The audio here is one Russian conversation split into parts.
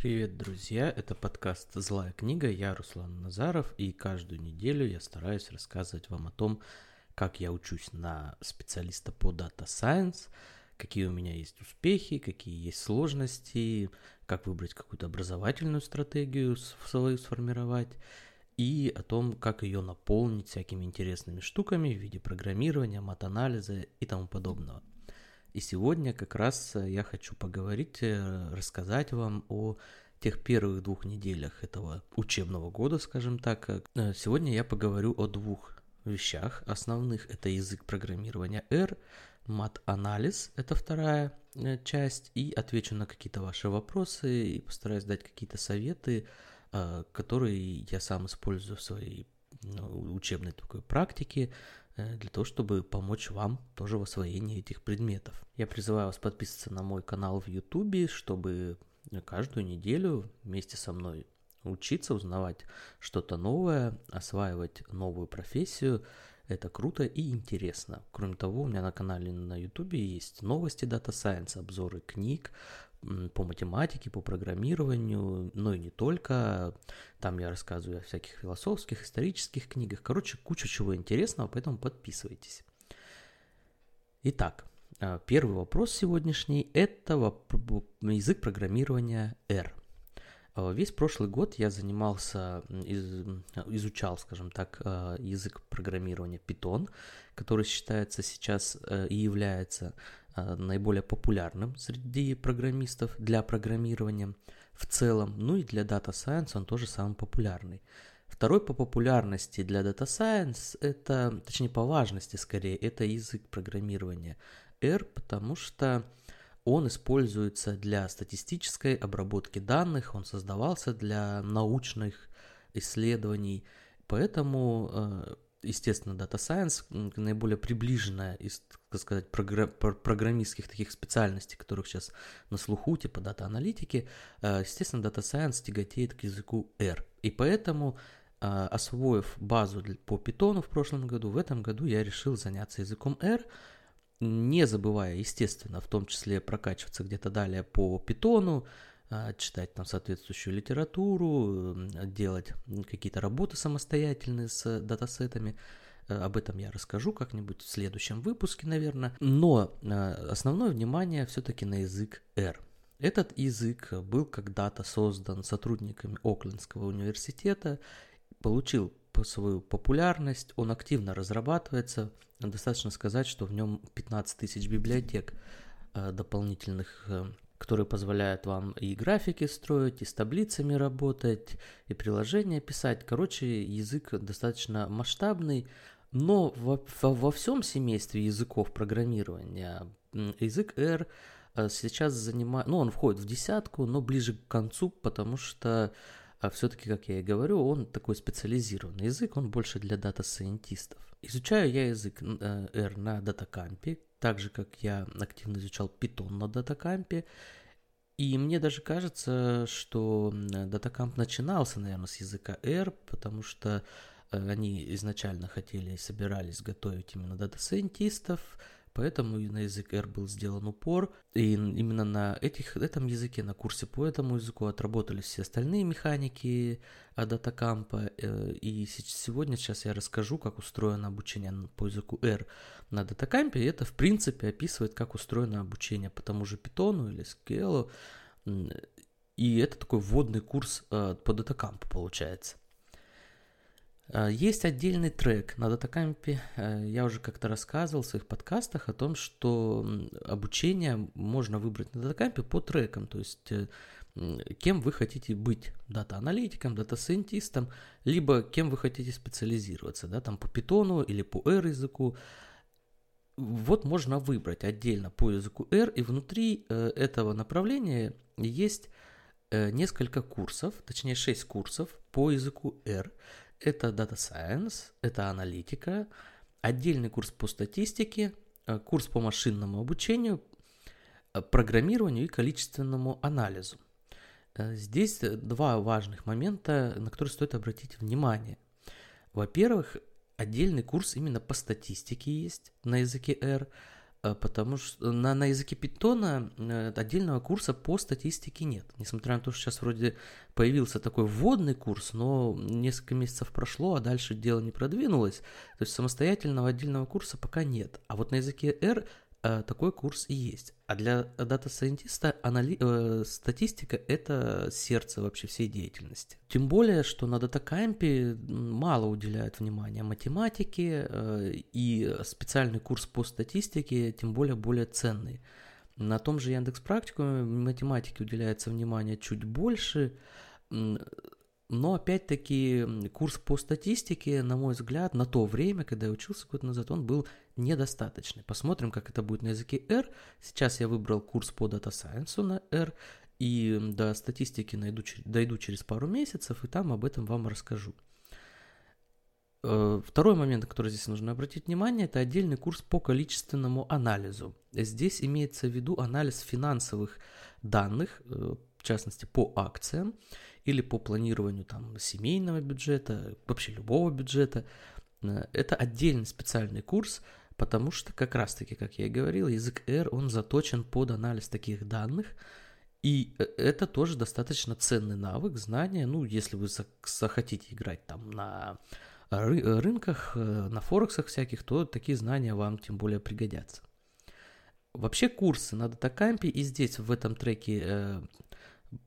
Привет, друзья! Это подкаст «Злая книга». Я Руслан Назаров, и каждую неделю я стараюсь рассказывать вам о том, как я учусь на специалиста по Data Science, какие у меня есть успехи, какие есть сложности, как выбрать какую-то образовательную стратегию свою сформировать, и о том, как ее наполнить всякими интересными штуками в виде программирования, мат-анализа и тому подобного. И сегодня как раз э, я хочу поговорить, э, рассказать вам о тех первых двух неделях этого учебного года, скажем так. Э, сегодня я поговорю о двух вещах основных. Это язык программирования R, мат-анализ, это вторая часть, и отвечу на какие-то ваши вопросы и постараюсь дать какие-то советы, которые я сам использую в своей ну, учебной такой практике, для того, чтобы помочь вам тоже в освоении этих предметов. Я призываю вас подписываться на мой канал в YouTube, чтобы каждую неделю вместе со мной учиться, узнавать что-то новое, осваивать новую профессию. Это круто и интересно. Кроме того, у меня на канале на YouTube есть новости Data Science, обзоры книг, по математике, по программированию, но и не только. Там я рассказываю о всяких философских, исторических книгах. Короче, куча чего интересного, поэтому подписывайтесь. Итак, а, первый вопрос сегодняшний – это язык программирования R. А, весь прошлый год я занимался, изучал, скажем так, а, язык программирования Python, который считается сейчас э, и является наиболее популярным среди программистов для программирования в целом, ну и для Data Science он тоже самый популярный. Второй по популярности для Data Science, это, точнее по важности скорее, это язык программирования R, потому что он используется для статистической обработки данных, он создавался для научных исследований, поэтому э, естественно, Data Science наиболее приближенная из, так сказать, програ- программистских таких специальностей, которых сейчас на слуху, типа дата-аналитики, э, естественно, Data Science тяготеет к языку R. И поэтому, э, освоив базу по Python в прошлом году, в этом году я решил заняться языком R, не забывая, естественно, в том числе прокачиваться где-то далее по а, читать там соответствующую литературу, делать какие-то работы самостоятельные с датасетами. Э, об этом я расскажу как-нибудь в следующем выпуске, наверное. Но э, основное внимание все-таки на язык R. Этот язык был когда-то создан сотрудниками Оклендского университета, получил свою популярность, он активно разрабатывается. Достаточно сказать, что в нем 15 тысяч библиотек э, дополнительных которые позволяют вам и графики строить, и с таблицами работать, и приложения писать. Короче, язык достаточно масштабный, но во, во, во всем семействе языков программирования язык R э, сейчас занимает, ну, он входит в десятку, но ближе к концу, потому что а все-таки, как я и говорю, он такой специализированный язык, он больше для дата-сайентистов. Изучаю я язык э, R на DataCamp е, так же, как я активно изучал Python на DataCamp е. И мне даже кажется, что DataCamp начинался, наверное, с языка R, потому что э, они изначально хотели собирались готовить именно дата-сайентистов, Поэтому на язык R был сделан упор. И именно на этих, этом языке, на курсе по этому языку отработались все остальные механики датакампа. Э, и сегодня сейчас я расскажу, как устроено обучение по языку R на датакампе. И это, в принципе, описывает, как устроено обучение по тому же Python или SQL. И это такой вводный курс э, по DataCamp у получается. Э, есть отдельный трек на DataCamp е. Э, я уже как-то рассказывал в своих подкастах о том, что обучение можно выбрать на DataCamp е по трекам. То есть э, кем вы хотите быть, дата-аналитиком, дата-сайентистом, либо кем вы хотите специализироваться, да, там по питону или по R языку. Вот можно выбрать отдельно по языку R, и внутри этого направления есть несколько курсов, точнее 6 курсов по языку R. Это Data Science, это аналитика, отдельный курс по статистике, э, курс по машинному обучению, э, программированию и количественному анализу. Э, здесь два важных момента, на которые стоит обратить внимание. Во-первых, отдельный курс именно по статистике есть на языке R, потому что на, на языке питона э, отдельного курса по статистике нет. Несмотря на то, что сейчас вроде появился такой вводный курс, но несколько месяцев прошло, а дальше дело не продвинулось. То есть самостоятельного отдельного курса пока нет. А вот на языке R Э, такой курс и есть. А для дата-сайентиста анали... э, статистика – это сердце вообще всей деятельности. Тем более, что на DataCamp е мало уделяют внимания математике, э, и специальный курс по статистике тем более более ценный. На том же Яндекс Практикуме математике уделяется внимание чуть больше, но опять-таки курс по статистике, на мой взгляд, на то время, когда я учился год назад, он был недостаточный. Посмотрим, как это будет на языке R. Сейчас я выбрал курс по Data Science на R, и до статистики найду, дойду через пару месяцев, и там об этом вам расскажу. Э, второй момент, на который здесь нужно обратить внимание, это отдельный курс по количественному анализу. Здесь имеется в виду анализ финансовых данных, э, в частности по акциям или по планированию там, семейного бюджета, вообще любого бюджета. Э, это отдельный специальный курс, потому что как раз-таки, как я и говорил, язык R, он заточен под анализ таких данных, и э, это тоже достаточно ценный навык, знание, ну, если вы захотите играть там на ры- рынках, э, на форексах всяких, то такие знания вам тем более пригодятся. Вообще курсы на датакампе и здесь в этом треке э,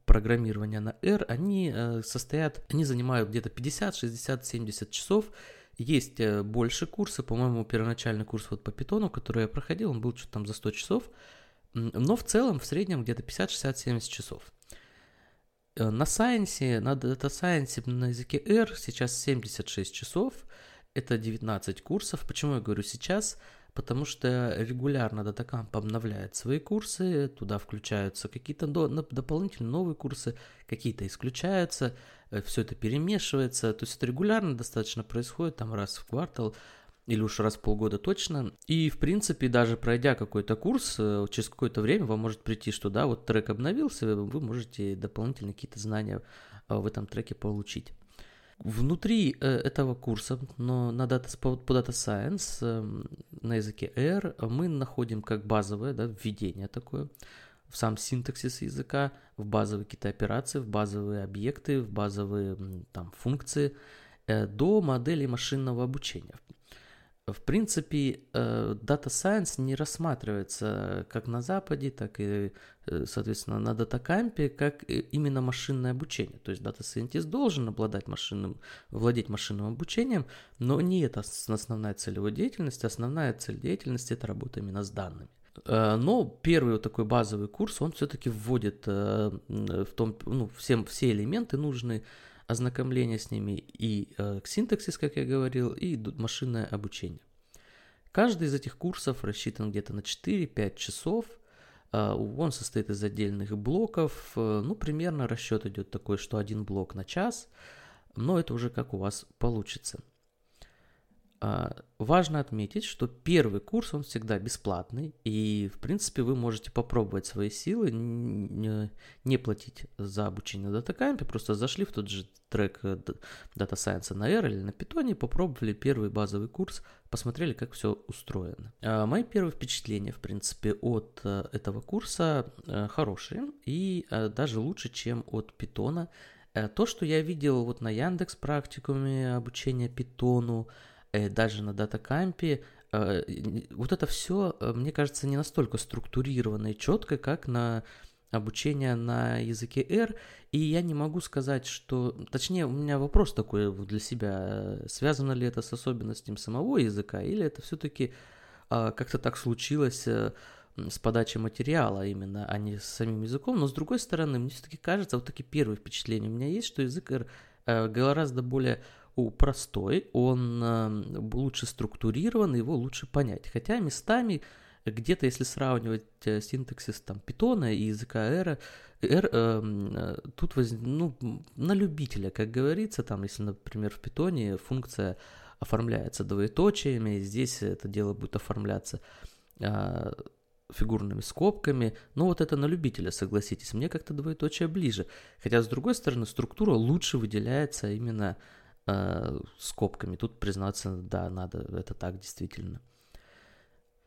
программирования на R, они э, состоят, они занимают где-то 50, 60, 70 часов. Есть э, больше курсы, по-моему, первоначальный курс вот по питону, который я проходил, он был что-то там за 100 часов, но в целом в среднем где-то 50, 60, 70 часов. Э, на Science, на Data Science на языке R сейчас 76 часов, это 19 курсов. Почему я говорю сейчас? потому что регулярно DataCamp обновляет свои курсы, туда включаются какие-то до, дополнительные новые курсы, какие-то исключаются, все это перемешивается, то есть это регулярно достаточно происходит, там раз в квартал, или уж раз в полгода точно. И, в принципе, даже пройдя какой-то курс, э, через какое-то время вам может прийти, что да, вот трек обновился, вы можете дополнительные какие-то знания э, в этом треке получить. Внутри э, этого курса, но на data, по, Data Science э, на языке R мы находим как базовое да, введение такое в сам синтаксис языка, в базовые какие-то операции, в базовые объекты, в базовые там, функции, э, до моделей машинного обучения. В принципе, э, Data Science не рассматривается как на Западе, так и, э, соответственно, на датакампе, как именно машинное обучение. То есть Data Scientist должен обладать машинным, владеть машинным обучением, но не это основная цель его деятельности. Основная цель деятельности – это работа именно с данными. Э, но первый вот такой базовый курс, он все-таки вводит в том, ну, всем, все элементы нужные ознакомление с ними и э, синтаксис, как я говорил, и машинное обучение. Каждый из этих курсов рассчитан где-то на 4-5 часов. Э, он состоит из отдельных блоков. Э, ну, примерно расчет идет такой, что один блок на час, но это уже как у вас получится. А, важно отметить, что первый курс, он всегда бесплатный, и, в принципе, вы можете попробовать свои силы, не платить за обучение датакампе, просто зашли в тот же трек э, Data Science на R или на Python, попробовали первый базовый курс, посмотрели, как все устроено. А, мои первые впечатления, в принципе, от э, этого курса э, хорошие, и даже лучше, чем от Python. То, что я видел вот на Яндекс практикуме обучения Питону, даже на датакампе, э, вот это все, э, мне кажется, не настолько структурировано и четко, как на обучение на языке R, и я не могу сказать, что... Точнее, у меня вопрос такой для себя, связано ли это с особенностями самого языка, или это все-таки а, как-то так случилось с подачей материала именно, а не с самим языком, но с другой стороны, мне все-таки кажется, вот такие первые впечатления у меня есть, что язык R гораздо более простой, он э, лучше структурирован, его лучше понять. Хотя местами где-то, если сравнивать э, синтаксис там питона и языка R, R э, тут воз, ну, на любителя, как говорится, там, если, например, в питоне функция оформляется двоеточиями, здесь это дело будет оформляться э, фигурными скобками, но вот это на любителя, согласитесь, мне как-то двоеточие ближе. Хотя, с другой стороны, структура лучше выделяется именно скобками. Тут признаться, да, надо, это так действительно.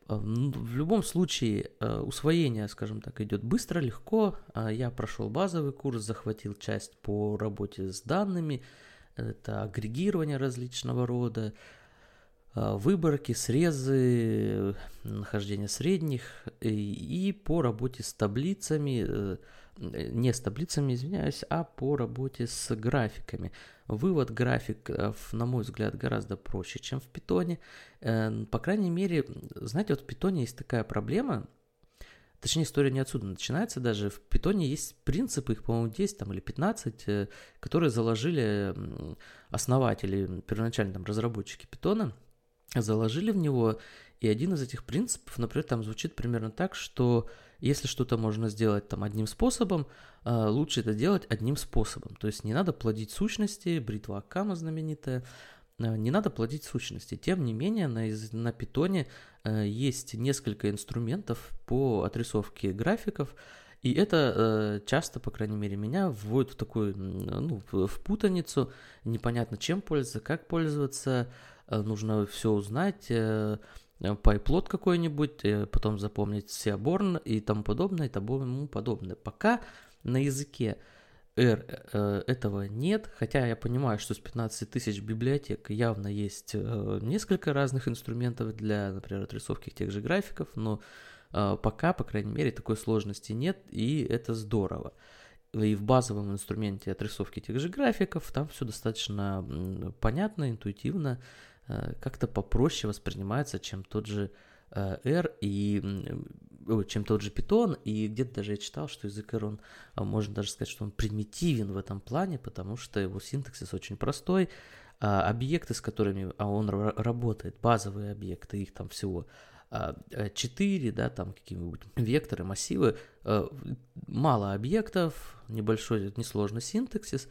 Ну, в любом случае, усвоение, скажем так, идет быстро, легко. Я прошел базовый курс, захватил часть по работе с данными, это агрегирование различного рода, выборки, срезы, нахождение средних и по работе с таблицами, не с таблицами, извиняюсь, а по работе с графиками. Вывод графиков, на мой взгляд, гораздо проще, чем в питоне. Э, по крайней мере, знаете, вот в питоне есть такая проблема, Точнее, история не отсюда начинается даже. В питоне есть принципы, их, по-моему, 10 там, или 15, э, которые заложили основатели, первоначально там, разработчики питона, заложили в него. И один из этих принципов, например, там звучит примерно так, что если что-то можно сделать там одним способом, а, лучше это делать одним способом. То есть не надо плодить сущности, бритва Акама знаменитая, а, не надо плодить сущности. Тем не менее, на, на питоне а, есть несколько инструментов по отрисовке графиков, и это часто, по крайней мере, меня вводит в такую, ну, в путаницу, непонятно чем пользоваться, как пользоваться, нужно все узнать, э, пайплот какой-нибудь, э, потом запомнить Seaborn и тому подобное, и тому подобное. Пока на языке R э, этого нет, хотя я понимаю, что с 15 тысяч библиотек явно есть э, несколько разных инструментов для, например, отрисовки тех же графиков, но пока, по крайней мере, такой сложности нет, и это здорово. И в базовом инструменте отрисовки тех же графиков там все достаточно понятно, интуитивно, Э, как-то попроще воспринимается, чем тот же э, R и чем тот же Python, и где-то даже я читал, что язык R, он, а, можно даже сказать, что он примитивен в этом плане, потому что его синтаксис очень простой, а объекты, с которыми а он работает, базовые объекты, их там всего 4, э, да, там какие-нибудь векторы, массивы, мало объектов, небольшой, несложный синтаксис,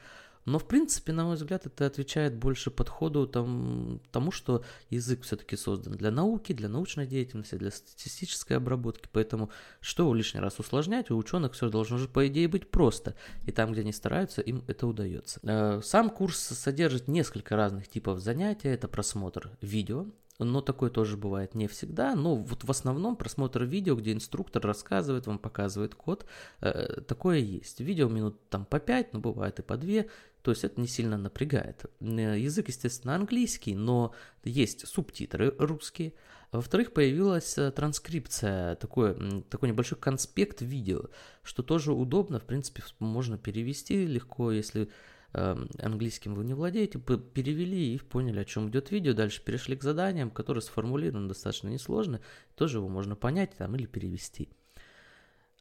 но, в принципе, на мой взгляд, это отвечает больше подходу там, тому, что язык все-таки создан для науки, для научной деятельности, для статистической обработки. Поэтому что лишний раз усложнять? У ученых все должно же, по идее, быть просто. И там, где они стараются, им это удается. Э, сам курс содержит несколько разных типов занятий. Это просмотр видео, но такое тоже бывает не всегда. Но вот в основном просмотр видео, где инструктор рассказывает, вам показывает код, э, такое есть. Видео минут там по 5, но бывает и по 2, то есть это не сильно напрягает. Э, язык, естественно, английский, но есть субтитры русские. Во-вторых, появилась э, транскрипция, такой, такой небольшой конспект видео, что тоже удобно, в принципе, можно перевести легко, если английским вы не владеете, перевели и поняли, о чем идет видео, дальше перешли к заданиям, которые сформулированы достаточно несложно, тоже его можно понять там или перевести.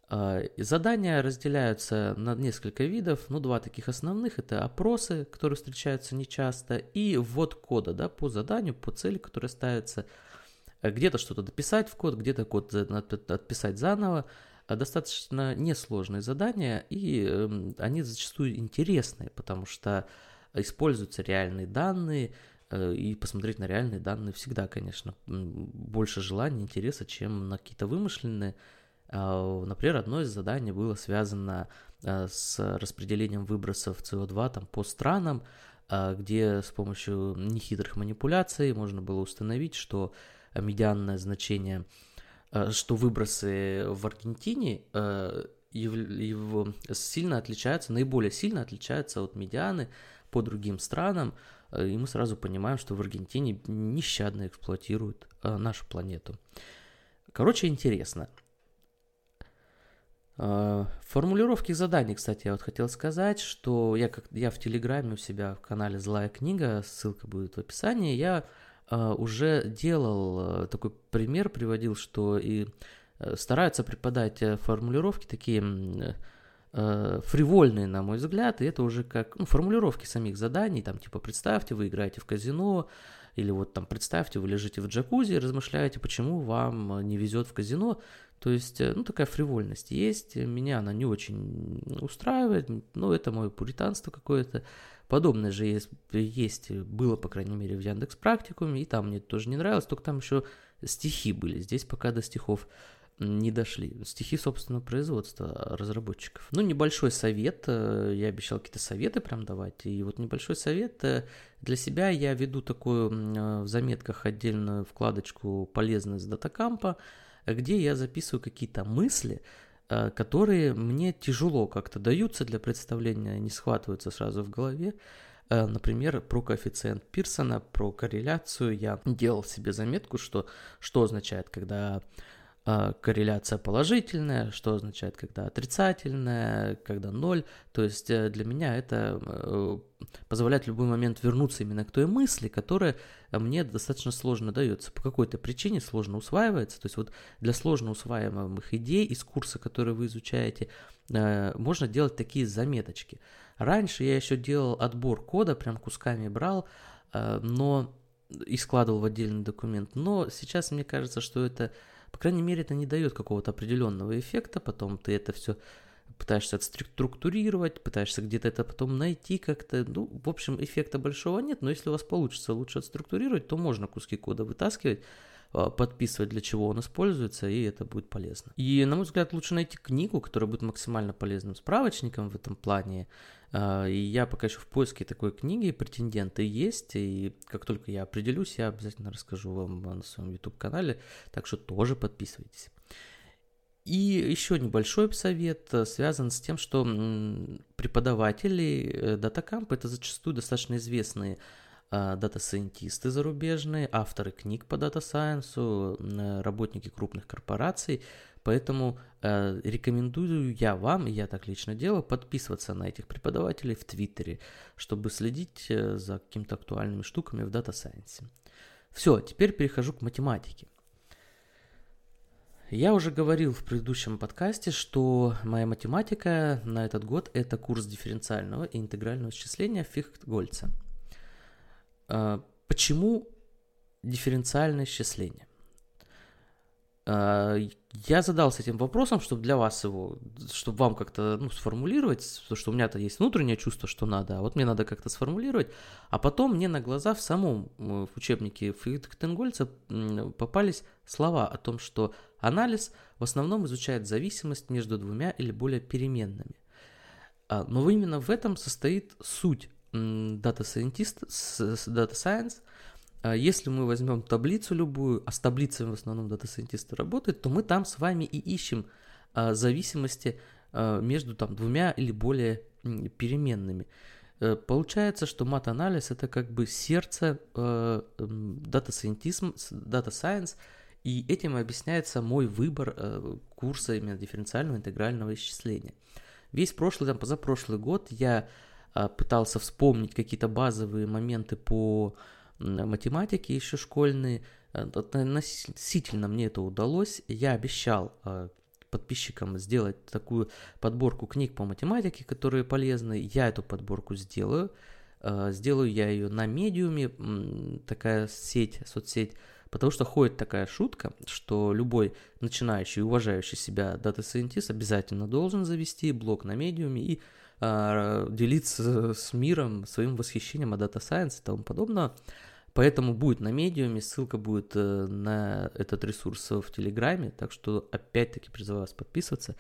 А, задания разделяются на несколько видов, ну два таких основных, это опросы, которые встречаются нечасто, и ввод кода да, по заданию, по цели, которая ставится, э, где-то что-то дописать в код, где-то код отписать заново, достаточно несложные задания, и эм, они зачастую интересные, потому что используются реальные данные, э, и посмотреть на реальные данные всегда, конечно, больше желания, интереса, чем на какие-то вымышленные. А, например, одно из заданий было связано э, с распределением выбросов СО2 там, по странам, а, где с помощью нехитрых манипуляций можно было установить, что медианное значение что выбросы в Аргентине э, его сильно отличаются, наиболее сильно отличаются от медианы по другим странам, э, и мы сразу понимаем, что в Аргентине нещадно эксплуатируют нашу планету. Короче, интересно. Формулировки заданий, кстати, я вот хотел сказать, что я, как, я в Телеграме у себя в канале «Злая книга», ссылка будет в описании, я уже делал э, такой пример, приводил, что и э, стараются преподать э, формулировки такие фривольные, на мой взгляд, и это уже как ну, формулировки самих заданий, там типа представьте, вы играете в казино, или вот там представьте, вы лежите в джакузи и размышляете, почему вам не везет в казино. То есть, ну, такая фривольность есть, меня она не очень устраивает, но это мое пуританство какое-то. Подобное же есть, есть, было, по крайней мере, в Яндекс Практикуме, и там мне тоже не нравилось, только там еще стихи были. Здесь пока до стихов не дошли. Стихи собственного производства разработчиков. Ну, небольшой совет, э, я обещал какие-то советы прям давать, и вот небольшой совет э, для себя я веду такую э, в заметках отдельную вкладочку «Полезность датакампа», где я записываю какие-то мысли, которые мне тяжело как-то даются для представления, не схватываются сразу в голове. Например, про коэффициент Пирсона, про корреляцию я делал себе заметку, что, что означает, когда корреляция положительная, что означает, когда отрицательная, когда ноль. То есть э, для меня это э, позволяет в любой момент вернуться именно к той мысли, которая мне достаточно сложно дается. По какой-то причине сложно усваивается. То есть вот для сложно усваиваемых идей из курса, который вы изучаете, э, можно делать такие заметочки. Раньше я еще делал отбор кода, прям кусками брал, но и складывал в отдельный документ. Но сейчас мне кажется, что это по крайней мере, это не дает какого-то определенного эффекта, потом ты это все пытаешься отструктурировать, пытаешься где-то это потом найти как-то. Ну, в общем, эффекта большого нет, но если у вас получится лучше отструктурировать, то можно куски кода вытаскивать, а, подписывать, для чего он используется, и это будет полезно. И, на мой взгляд, лучше найти книгу, которая будет максимально полезным справочником в этом плане, и я пока еще в поиске такой книги, претенденты есть, и как только я определюсь, я обязательно расскажу вам на своем YouTube-канале, так что тоже подписывайтесь. И еще небольшой совет э, связан с тем, что преподаватели DataCamp э, это зачастую достаточно известные а, дата-сайентисты зарубежные, авторы книг по дата-сайенсу, работники крупных корпораций, Поэтому э, рекомендую я вам, я так лично делаю, подписываться на этих преподавателей в Твиттере, чтобы следить э, за какими-то актуальными штуками в Data Science. Все, теперь перехожу к математике. Я уже говорил в предыдущем подкасте, что моя математика на этот год это курс дифференциального и интегрального исчисления Фихт-Гольца. Э, почему дифференциальное исчисление? А, я задался этим вопросом, чтобы для вас его, чтобы вам как-то ну, сформулировать, потому что у меня-то есть внутреннее чувство, что надо, а вот мне надо как-то сформулировать, а потом мне на глаза в самом в учебнике Фридрихтенгольца попались слова о том, что анализ в основном изучает зависимость между двумя или более переменными. А, но именно в этом состоит суть Data Scientist, Data Science – если мы возьмем таблицу любую, а с таблицами в основном дата-сайентисты работают, то мы там с вами и ищем а, зависимости а, между там двумя или более переменными. Э, получается, что мат-анализ это как бы сердце дата data science, и этим объясняется мой выбор э, курса именно дифференциального интегрального исчисления. Весь прошлый, там, позапрошлый год я пытался вспомнить какие-то базовые моменты по математики еще школьные. Э, относительно мне это удалось. Я обещал э, подписчикам сделать такую подборку книг по математике, которые полезны. Я эту подборку сделаю. Э, сделаю я ее на медиуме, такая сеть, соцсеть, потому что ходит такая шутка, что любой начинающий, уважающий себя дата-сайентист обязательно должен завести блог на медиуме и а, делиться с миром своим восхищением о Data Science и тому подобное. Поэтому будет на медиуме, ссылка будет э, на этот ресурс в Телеграме, так что опять-таки призываю вас подписываться.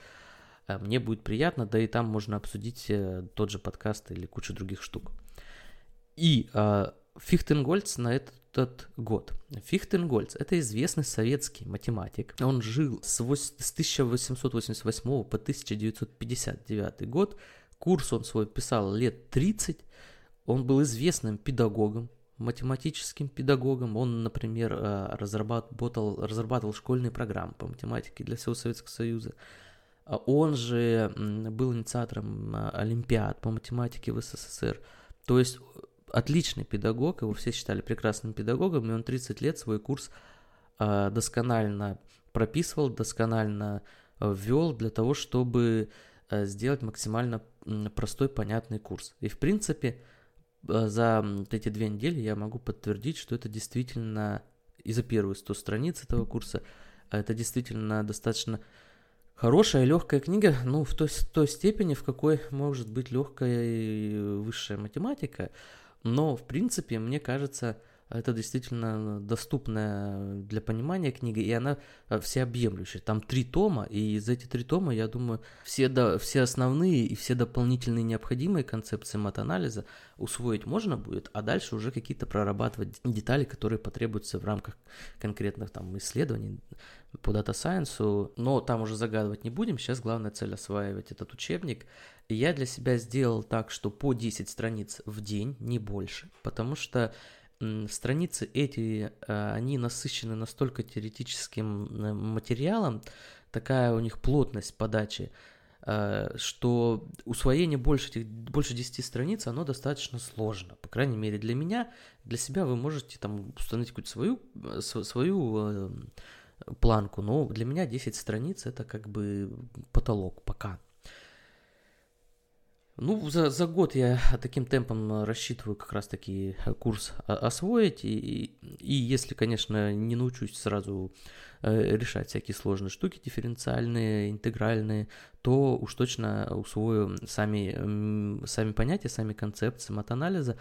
Э, мне будет приятно, да и там можно обсудить э, тот же подкаст или кучу других штук. И Фихтенгольц на этот год. Фихтенгольц – это известный советский математик. Он жил с 1888 по 1959 год Курс он свой писал лет 30. Он был известным педагогом, математическим педагогом. Он, например, э, разрабатывал, разрабатывал школьные программы по математике для всего Советского Союза. А он же был инициатором э, Олимпиад по математике в СССР. То есть отличный педагог, его все считали прекрасным педагогом, и он 30 лет свой курс э, досконально прописывал, досконально ввел для того, чтобы сделать максимально простой, понятный курс. И, в принципе, э, за эти две недели я могу подтвердить, что это действительно, и за первые 100 страниц этого курса, а это действительно достаточно хорошая легкая книга, ну, в той, той степени, в какой может быть легкая и высшая математика. Но, в принципе, мне кажется, это действительно доступная для понимания книга, и она э, всеобъемлющая. Там три тома, и из этих три тома, я думаю, все, до, все основные и все дополнительные необходимые концепции мат-анализа усвоить можно будет, а дальше уже какие-то прорабатывать детали, которые потребуются в рамках конкретных там исследований по Data Science, но там уже загадывать не будем, сейчас главная цель осваивать этот учебник. Я для себя сделал так, что по 10 страниц в день, не больше, потому что страницы эти, э, они насыщены настолько теоретическим э, материалом, такая у них плотность подачи, э, что усвоение больше, больше 10 страниц, оно достаточно сложно. По крайней мере, для меня, для себя вы можете там установить какую-то свою, свою планку, но для меня 10 страниц это как бы потолок пока. Ну, за, за год я таким темпом рассчитываю как раз-таки курс освоить. И, и если, конечно, не научусь сразу э, решать всякие сложные штуки, дифференциальные, интегральные, то уж точно усвою сами, сами понятия, сами концепции мат-анализа.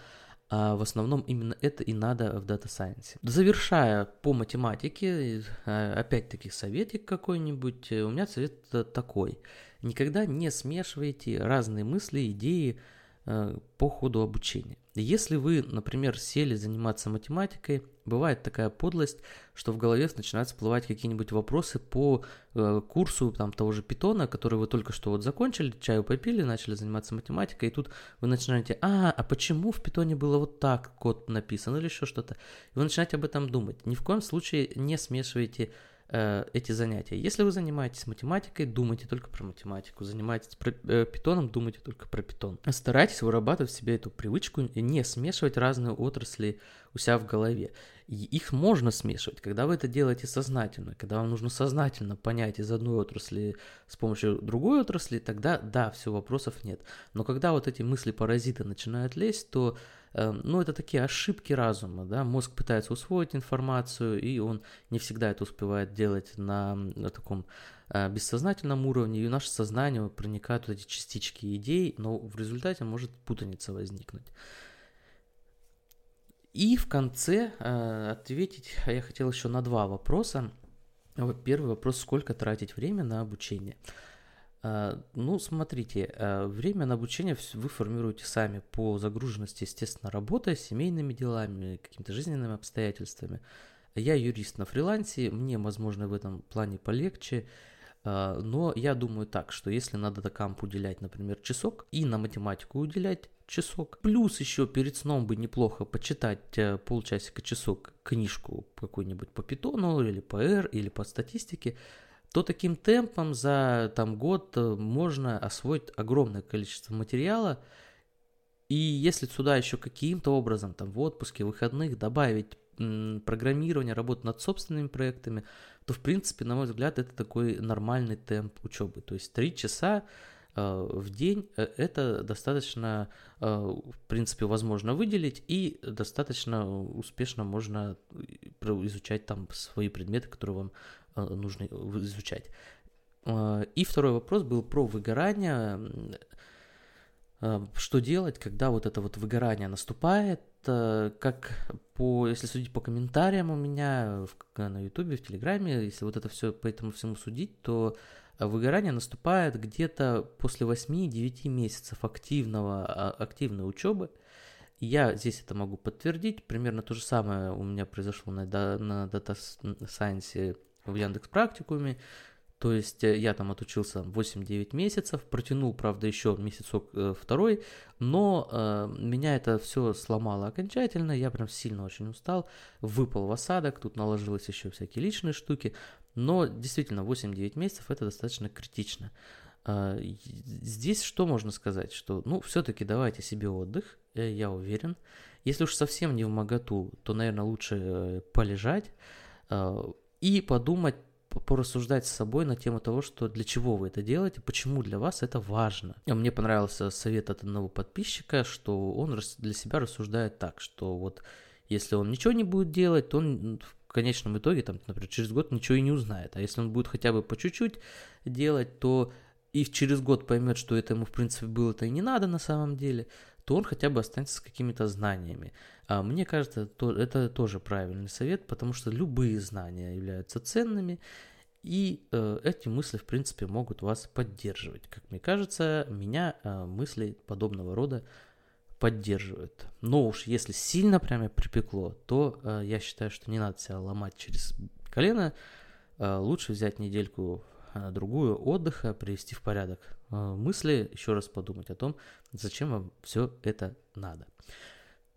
А в основном именно это и надо в Data Science. Завершая по математике, э, опять-таки советик какой-нибудь, у меня совет такой – Никогда не смешивайте разные мысли, идеи э, по ходу обучения. Если вы, например, сели заниматься математикой, бывает такая подлость, что в голове начинают всплывать какие-нибудь вопросы по э, курсу там, того же питона, который вы только что вот закончили, чаю попили, начали заниматься математикой, и тут вы начинаете, а, а почему в питоне было вот так код написан или еще что-то? И вы начинаете об этом думать. Ни в коем случае не смешивайте Э, эти занятия. Если вы занимаетесь математикой, думайте только про математику. Занимаетесь про, э, питоном, думайте только про питон. Старайтесь вырабатывать в себе эту привычку и не смешивать разные отрасли у себя в голове. И их можно смешивать, когда вы это делаете сознательно, когда вам нужно сознательно понять из одной отрасли с помощью другой отрасли, тогда да, все, вопросов нет. Но когда вот эти мысли-паразиты начинают лезть, то ну, это такие ошибки разума, да, мозг пытается усвоить информацию, и он не всегда это успевает делать на, на таком э, бессознательном уровне, и в наше сознание проникают вот эти частички идей, но в результате может путаница возникнуть. И в конце э, ответить я хотел еще на два вопроса. Первый вопрос, сколько тратить время на обучение. А, ну, смотрите, а, время на обучение вы формируете сами по загруженности, естественно, работой, семейными делами, какими-то жизненными обстоятельствами. Я юрист на фрилансе, мне, возможно, в этом плане полегче, а, но я думаю так, что если надо до камп уделять, например, часок, и на математику уделять часок, плюс еще перед сном бы неплохо почитать э, полчасика-часок книжку какую-нибудь по питону или по R или по статистике, то таким темпом за там, год э, можно освоить огромное количество материала. И если сюда еще каким-то образом, там, в отпуске, выходных добавить м, программирование, работу над собственными проектами, то, в принципе, на мой взгляд, это такой нормальный темп учебы. То есть три часа э, в день э, это достаточно, в принципе, возможно выделить и достаточно успешно можно изучать там свои предметы, которые вам Э, нужно изучать. Э, и второй вопрос был про выгорание. Э, что делать, когда вот это вот выгорание наступает? Как по, если судить по комментариям у меня в, на ютубе, в телеграме, если вот это все по этому всему судить, то выгорание наступает где-то после 8-9 месяцев активного, а, активной учебы. Я здесь это могу подтвердить. Примерно то же самое у меня произошло на, на Data Science в Яндекс практикуме. То есть э, я там отучился 8-9 месяцев, протянул, правда, еще месяцок э, второй, но э, меня это все сломало окончательно, я прям сильно очень устал, выпал в осадок, тут наложилось еще всякие личные штуки, но действительно 8-9 месяцев это достаточно критично. Э, здесь что можно сказать, что, ну, все-таки давайте себе отдых, э, я уверен. Если уж совсем не в моготу, то, наверное, лучше э, полежать, и подумать, порассуждать с собой на тему того, что для чего вы это делаете, почему для вас это важно. Мне понравился совет от одного подписчика, что он для себя рассуждает так, что вот если он ничего не будет делать, то он в конечном итоге, там, например, через год ничего и не узнает. А если он будет хотя бы по чуть-чуть делать, то и через год поймет, что это ему, в принципе, было-то и не надо на самом деле, то он хотя бы останется с какими-то знаниями. А мне кажется, то, это тоже правильный совет, потому что любые знания являются ценными, и э, эти мысли, в принципе, могут вас поддерживать. Как мне кажется, меня э, мысли подобного рода поддерживают. Но уж если сильно прямо припекло, то э, я считаю, что не надо себя ломать через колено. Э, лучше взять недельку другую отдыха, привести в порядок э, мысли, еще раз подумать о том, зачем вам все это надо.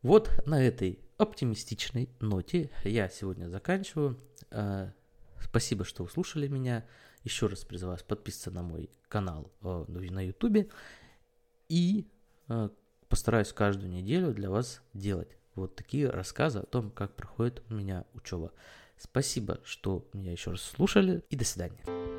Вот на этой оптимистичной ноте я сегодня заканчиваю. Э, Спасибо, что услышали меня. Еще раз призываю вас подписываться на мой канал э, на YouTube. И постараюсь каждую неделю для вас делать вот такие рассказы о том, как проходит у меня учеба. Спасибо, что меня еще раз слушали. И до свидания.